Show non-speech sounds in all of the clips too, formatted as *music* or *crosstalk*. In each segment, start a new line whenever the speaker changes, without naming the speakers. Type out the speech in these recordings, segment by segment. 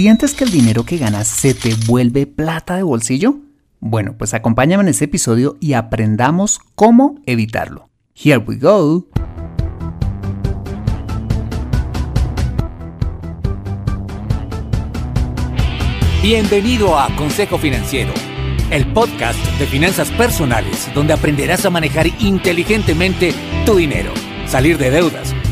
¿Sientes que el dinero que ganas se te vuelve plata de bolsillo? Bueno, pues acompáñame en este episodio y aprendamos cómo evitarlo. Here we go.
Bienvenido a Consejo Financiero, el podcast de finanzas personales donde aprenderás a manejar inteligentemente tu dinero, salir de deudas,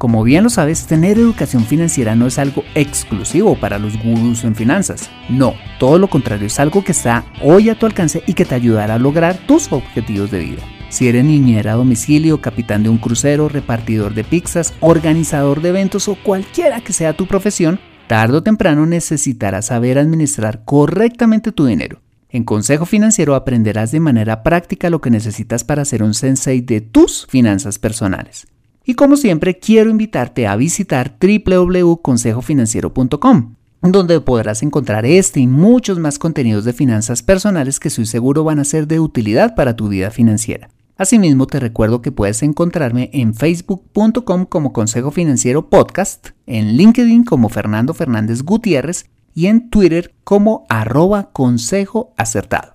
Como bien lo sabes, tener educación financiera no es algo exclusivo para los gurús en finanzas. No, todo lo contrario, es algo que está hoy a tu alcance y que te ayudará a lograr tus objetivos de vida. Si eres niñera a domicilio, capitán de un crucero, repartidor de pizzas, organizador de eventos o cualquiera que sea tu profesión, tarde o temprano necesitarás saber administrar correctamente tu dinero. En Consejo Financiero aprenderás de manera práctica lo que necesitas para ser un sensei de tus finanzas personales. Y como siempre, quiero invitarte a visitar www.consejofinanciero.com, donde podrás encontrar este y muchos más contenidos de finanzas personales que estoy seguro van a ser de utilidad para tu vida financiera. Asimismo, te recuerdo que puedes encontrarme en facebook.com como Consejo Financiero Podcast, en LinkedIn como Fernando Fernández Gutiérrez y en Twitter como arroba consejo acertado.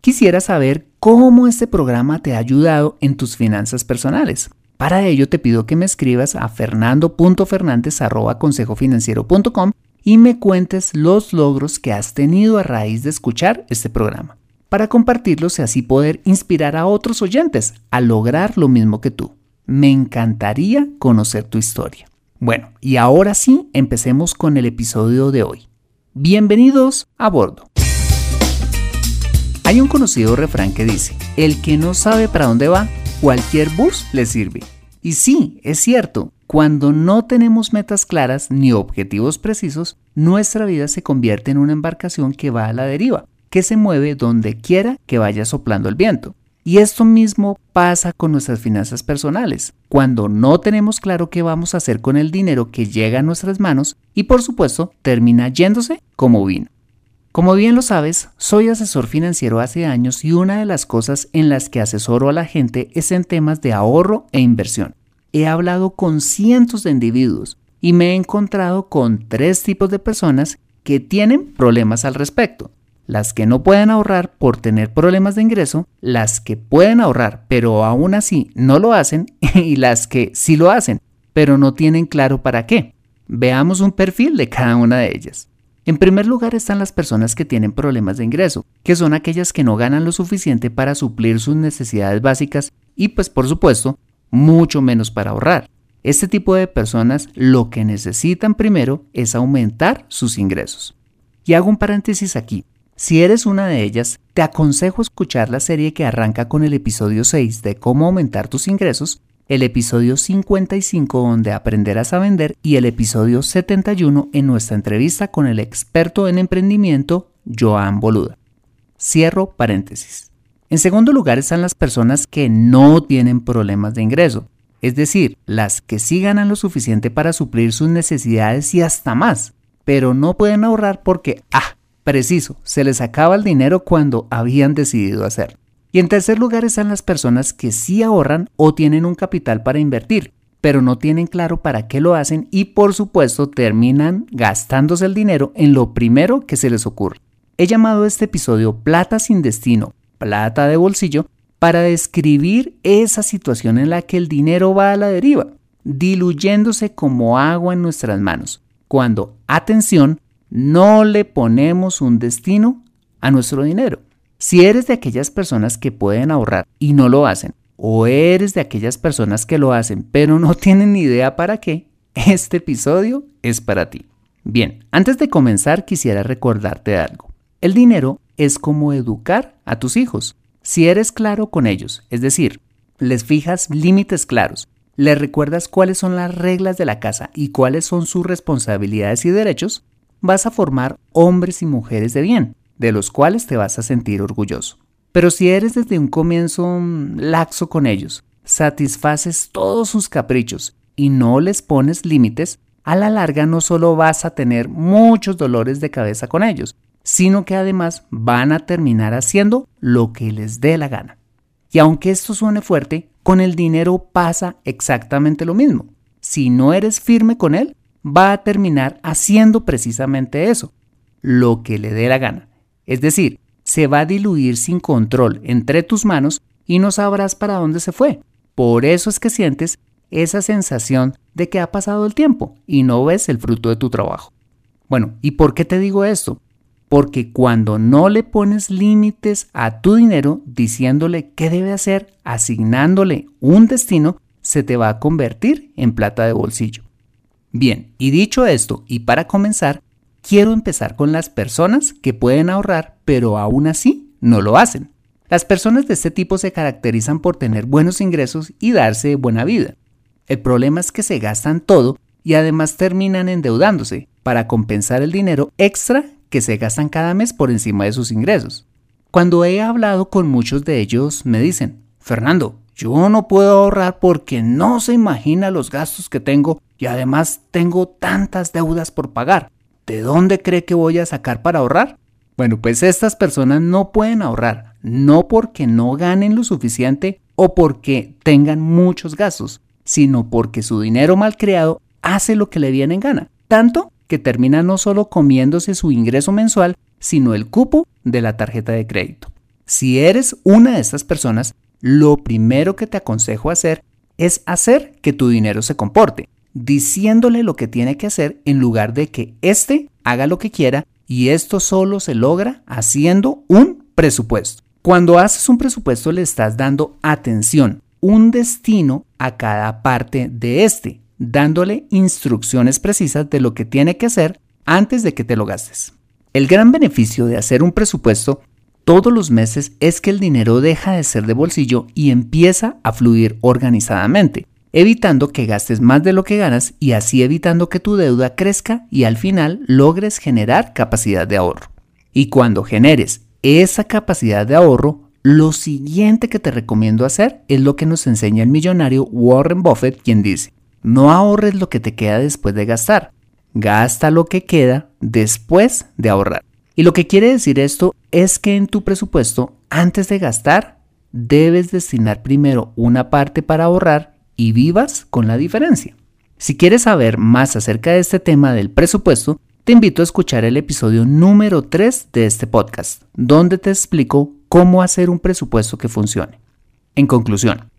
Quisiera saber cómo este programa te ha ayudado en tus finanzas personales. Para ello te pido que me escribas a fernando.fernandez.consejofinanciero.com y me cuentes los logros que has tenido a raíz de escuchar este programa, para compartirlos y así poder inspirar a otros oyentes a lograr lo mismo que tú. Me encantaría conocer tu historia. Bueno, y ahora sí, empecemos con el episodio de hoy. Bienvenidos a bordo. Hay un conocido refrán que dice, el que no sabe para dónde va, cualquier bus le sirve. Y sí, es cierto, cuando no tenemos metas claras ni objetivos precisos, nuestra vida se convierte en una embarcación que va a la deriva, que se mueve donde quiera que vaya soplando el viento. Y esto mismo pasa con nuestras finanzas personales, cuando no tenemos claro qué vamos a hacer con el dinero que llega a nuestras manos y por supuesto termina yéndose como vino. Como bien lo sabes, soy asesor financiero hace años y una de las cosas en las que asesoro a la gente es en temas de ahorro e inversión. He hablado con cientos de individuos y me he encontrado con tres tipos de personas que tienen problemas al respecto. Las que no pueden ahorrar por tener problemas de ingreso, las que pueden ahorrar pero aún así no lo hacen *laughs* y las que sí lo hacen pero no tienen claro para qué. Veamos un perfil de cada una de ellas. En primer lugar están las personas que tienen problemas de ingreso, que son aquellas que no ganan lo suficiente para suplir sus necesidades básicas y pues por supuesto, mucho menos para ahorrar. Este tipo de personas lo que necesitan primero es aumentar sus ingresos. Y hago un paréntesis aquí. Si eres una de ellas, te aconsejo escuchar la serie que arranca con el episodio 6 de cómo aumentar tus ingresos el episodio 55 donde aprenderás a vender y el episodio 71 en nuestra entrevista con el experto en emprendimiento Joan Boluda. Cierro paréntesis. En segundo lugar están las personas que no tienen problemas de ingreso, es decir, las que sí ganan lo suficiente para suplir sus necesidades y hasta más, pero no pueden ahorrar porque, ah, preciso, se les acaba el dinero cuando habían decidido hacerlo. Y en tercer lugar están las personas que sí ahorran o tienen un capital para invertir, pero no tienen claro para qué lo hacen y por supuesto terminan gastándose el dinero en lo primero que se les ocurre. He llamado este episodio Plata sin destino, plata de bolsillo, para describir esa situación en la que el dinero va a la deriva, diluyéndose como agua en nuestras manos, cuando, atención, no le ponemos un destino a nuestro dinero. Si eres de aquellas personas que pueden ahorrar y no lo hacen, o eres de aquellas personas que lo hacen pero no *laughs* tienen ni idea para qué, este episodio es para ti. Bien, antes de comenzar quisiera recordarte algo. El dinero es como educar a tus hijos. Si eres claro con ellos, es decir, les fijas límites claros, les recuerdas cuáles son las reglas de la casa y cuáles son sus responsabilidades y derechos, vas a formar hombres y mujeres de bien, de los cuales te vas a sentir orgulloso. Pero si eres desde un comienzo mm, laxo con ellos, satisfaces todos sus caprichos y no les pones límites, a la larga no solo vas a tener muchos dolores de cabeza con ellos, sino que además van a terminar haciendo lo que les dé la gana. Y aunque esto suene fuerte, con el dinero pasa exactamente lo mismo. Si no eres firme con él, va a terminar haciendo precisamente eso, lo que le dé la gana. Es decir, se va a diluir sin control entre tus manos y no sabrás para dónde se fue. Por eso es que sientes esa sensación de que ha pasado el tiempo y no ves el fruto de tu trabajo. Bueno, ¿y por qué te digo esto? Porque cuando no le pones límites a tu dinero diciéndole qué debe hacer, asignándole un destino, se te va a convertir en plata de bolsillo. Bien, y dicho esto, y para comenzar, quiero empezar con las personas que pueden ahorrar, pero aún así no lo hacen. Las personas de este tipo se caracterizan por tener buenos ingresos y darse buena vida. El problema es que se gastan todo y además terminan endeudándose para compensar el dinero extra que se gastan cada mes por encima de sus ingresos. Cuando he hablado con muchos de ellos me dicen, Fernando, yo no puedo ahorrar porque no se imagina los gastos que tengo y además tengo tantas deudas por pagar. ¿De dónde cree que voy a sacar para ahorrar? Bueno, pues estas personas no pueden ahorrar, no porque no ganen lo suficiente o porque tengan muchos gastos, sino porque su dinero mal creado hace lo que le viene en gana. Tanto que termina no solo comiéndose su ingreso mensual, sino el cupo de la tarjeta de crédito. Si eres una de estas personas, lo primero que te aconsejo hacer es hacer que tu dinero se comporte, diciéndole lo que tiene que hacer en lugar de que éste haga lo que quiera y esto solo se logra haciendo un presupuesto. Cuando haces un presupuesto le estás dando atención, un destino a cada parte de este, dándole instrucciones precisas de lo que tiene que hacer antes de que te lo gastes. El gran beneficio de hacer un presupuesto todos los meses es que el dinero deja de ser de bolsillo y empieza a fluir organizadamente, evitando que gastes más de lo que ganas y así evitando que tu deuda crezca y al final logres generar capacidad de ahorro. Y cuando generes esa capacidad de ahorro, lo siguiente que te recomiendo hacer es lo que nos enseña el millonario Warren Buffett, quien dice, no ahorres lo que te queda después de gastar. Gasta lo que queda después de ahorrar. Y lo que quiere decir esto es que en tu presupuesto, antes de gastar, debes destinar primero una parte para ahorrar y vivas con la diferencia. Si quieres saber más acerca de este tema del presupuesto, te invito a escuchar el episodio número 3 de este podcast, donde te explico cómo hacer un presupuesto que funcione. En conclusión,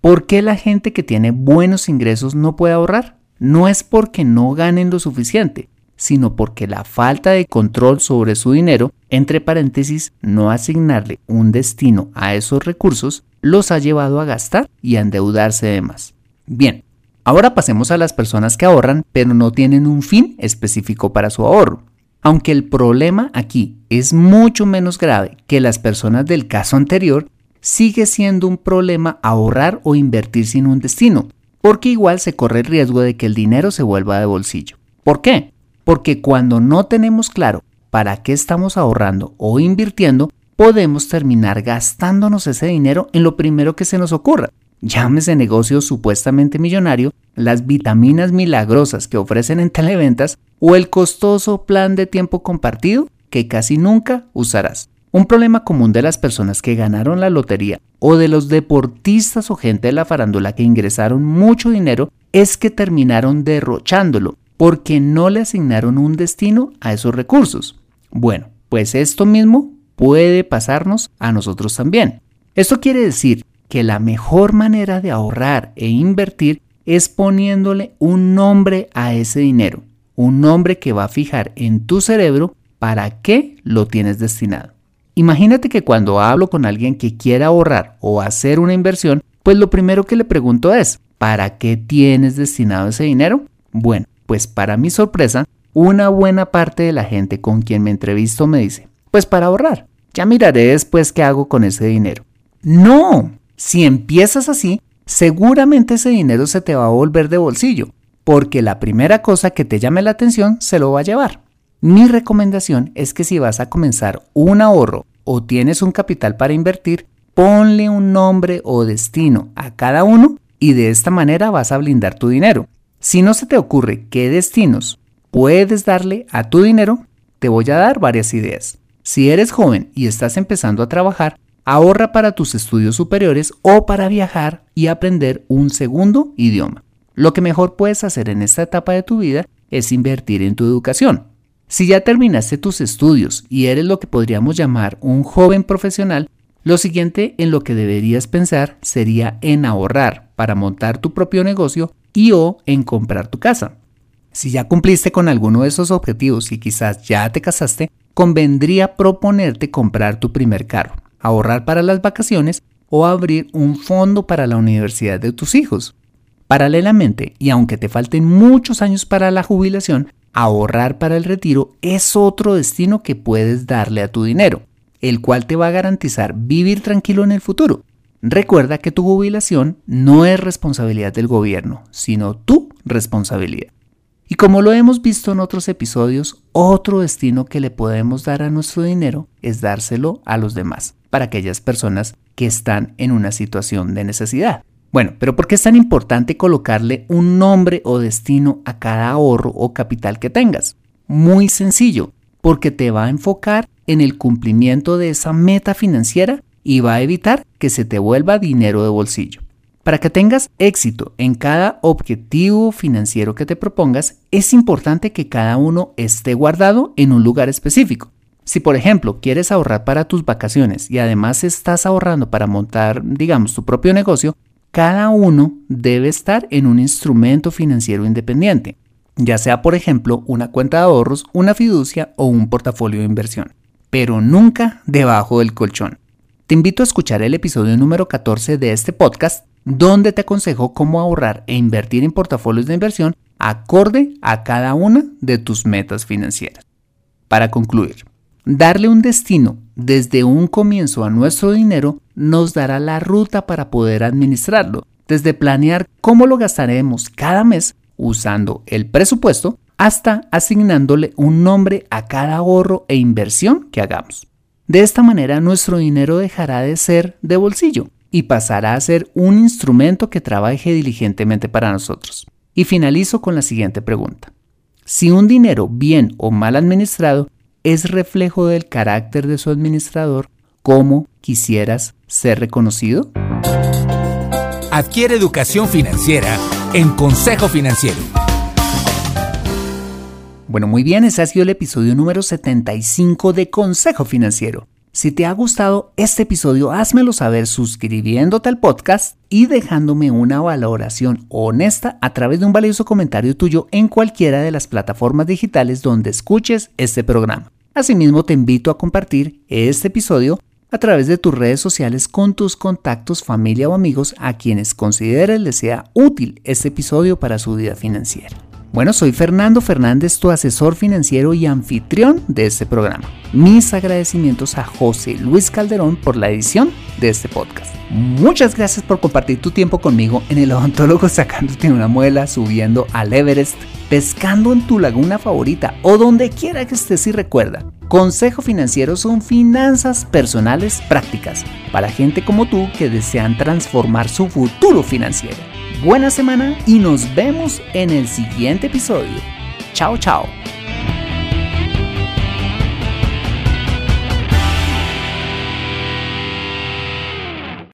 ¿Por qué la gente que tiene buenos ingresos no puede ahorrar? No es porque no ganen lo suficiente, sino porque la falta de control sobre su dinero, entre paréntesis, no asignarle un destino a esos recursos, los ha llevado a gastar y a endeudarse de más. Bien, ahora pasemos a las personas que ahorran pero no tienen un fin específico para su ahorro. Aunque el problema aquí es mucho menos grave que las personas del caso anterior, sigue siendo un problema ahorrar o invertir sin un destino, porque igual se corre el riesgo de que el dinero se vuelva de bolsillo. ¿Por qué? Porque cuando no tenemos claro para qué estamos ahorrando o invirtiendo, podemos terminar gastándonos ese dinero en lo primero que se nos ocurra. Llámese negocio supuestamente millonario, las vitaminas milagrosas que ofrecen en televentas o el costoso plan de tiempo compartido que casi nunca usarás. Un problema común de las personas que ganaron la lotería o de los deportistas o gente de la farándula que ingresaron mucho dinero es que terminaron derrochándolo porque no le asignaron un destino a esos recursos. Bueno, pues esto mismo puede pasarnos a nosotros también. Esto quiere decir que la mejor manera de ahorrar e invertir es poniéndole un nombre a ese dinero, un nombre que va a fijar en tu cerebro para qué lo tienes destinado. Imagínate que cuando hablo con alguien que quiera ahorrar o hacer una inversión, pues lo primero que le pregunto es, ¿para qué tienes destinado ese dinero? Bueno, pues para mi sorpresa, una buena parte de la gente con quien me entrevisto me dice, pues para ahorrar, ya miraré después qué hago con ese dinero. No, si empiezas así, seguramente ese dinero se te va a volver de bolsillo, porque la primera cosa que te llame la atención se lo va a llevar. Mi recomendación es que si vas a comenzar un ahorro o tienes un capital para invertir, ponle un nombre o destino a cada uno y de esta manera vas a blindar tu dinero. Si no se te ocurre qué destinos puedes darle a tu dinero, te voy a dar varias ideas. Si eres joven y estás empezando a trabajar, ahorra para tus estudios superiores o para viajar y aprender un segundo idioma. Lo que mejor puedes hacer en esta etapa de tu vida es invertir en tu educación. Si ya terminaste tus estudios y eres lo que podríamos llamar un joven profesional, lo siguiente en lo que deberías pensar sería en ahorrar para montar tu propio negocio y o en comprar tu casa. Si ya cumpliste con alguno de esos objetivos y quizás ya te casaste, convendría proponerte comprar tu primer carro, ahorrar para las vacaciones o abrir un fondo para la universidad de tus hijos. Paralelamente, y aunque te falten muchos años para la jubilación, ahorrar para el retiro es otro destino que puedes darle a tu dinero, el cual te va a garantizar vivir tranquilo en el futuro. Recuerda que tu jubilación no es responsabilidad del gobierno, sino tu responsabilidad. Y como lo hemos visto en otros episodios, otro destino que le podemos dar a nuestro dinero es dárselo a los demás, para aquellas personas que están en una situación de necesidad. Bueno, pero ¿por qué es tan importante colocarle un nombre o destino a cada ahorro o capital que tengas? Muy sencillo, porque te va a enfocar en el cumplimiento de esa meta financiera y va a evitar que se te vuelva dinero de bolsillo. Para que tengas éxito en cada objetivo financiero que te propongas, es importante que cada uno esté guardado en un lugar específico. Si por ejemplo quieres ahorrar para tus vacaciones y además estás ahorrando para montar, digamos, tu propio negocio, cada uno debe estar en un instrumento financiero independiente, ya sea por ejemplo una cuenta de ahorros, una fiducia o un portafolio de inversión, pero nunca debajo del colchón. Te invito a escuchar el episodio número 14 de este podcast, donde te aconsejo cómo ahorrar e invertir en portafolios de inversión acorde a cada una de tus metas financieras. Para concluir, darle un destino desde un comienzo a nuestro dinero nos dará la ruta para poder administrarlo, desde planear cómo lo gastaremos cada mes usando el presupuesto hasta asignándole un nombre a cada ahorro e inversión que hagamos. De esta manera nuestro dinero dejará de ser de bolsillo y pasará a ser un instrumento que trabaje diligentemente para nosotros. Y finalizo con la siguiente pregunta. Si un dinero bien o mal administrado es reflejo del carácter de su administrador, ¿cómo quisieras ser reconocido?
Adquiere educación financiera en Consejo Financiero.
Bueno, muy bien, ese ha sido el episodio número 75 de Consejo Financiero. Si te ha gustado este episodio, házmelo saber suscribiéndote al podcast y dejándome una valoración honesta a través de un valioso comentario tuyo en cualquiera de las plataformas digitales donde escuches este programa. Asimismo, te invito a compartir este episodio a través de tus redes sociales con tus contactos, familia o amigos a quienes consideres les sea útil este episodio para su vida financiera. Bueno, soy Fernando Fernández, tu asesor financiero y anfitrión de este programa. Mis agradecimientos a José Luis Calderón por la edición de este podcast. Muchas gracias por compartir tu tiempo conmigo en el odontólogo sacándote una muela, subiendo al Everest, pescando en tu laguna favorita o donde quiera que estés y recuerda. Consejo Financiero son finanzas personales prácticas para gente como tú que desean transformar su futuro financiero buena semana y nos vemos en el siguiente episodio. Chao, chao.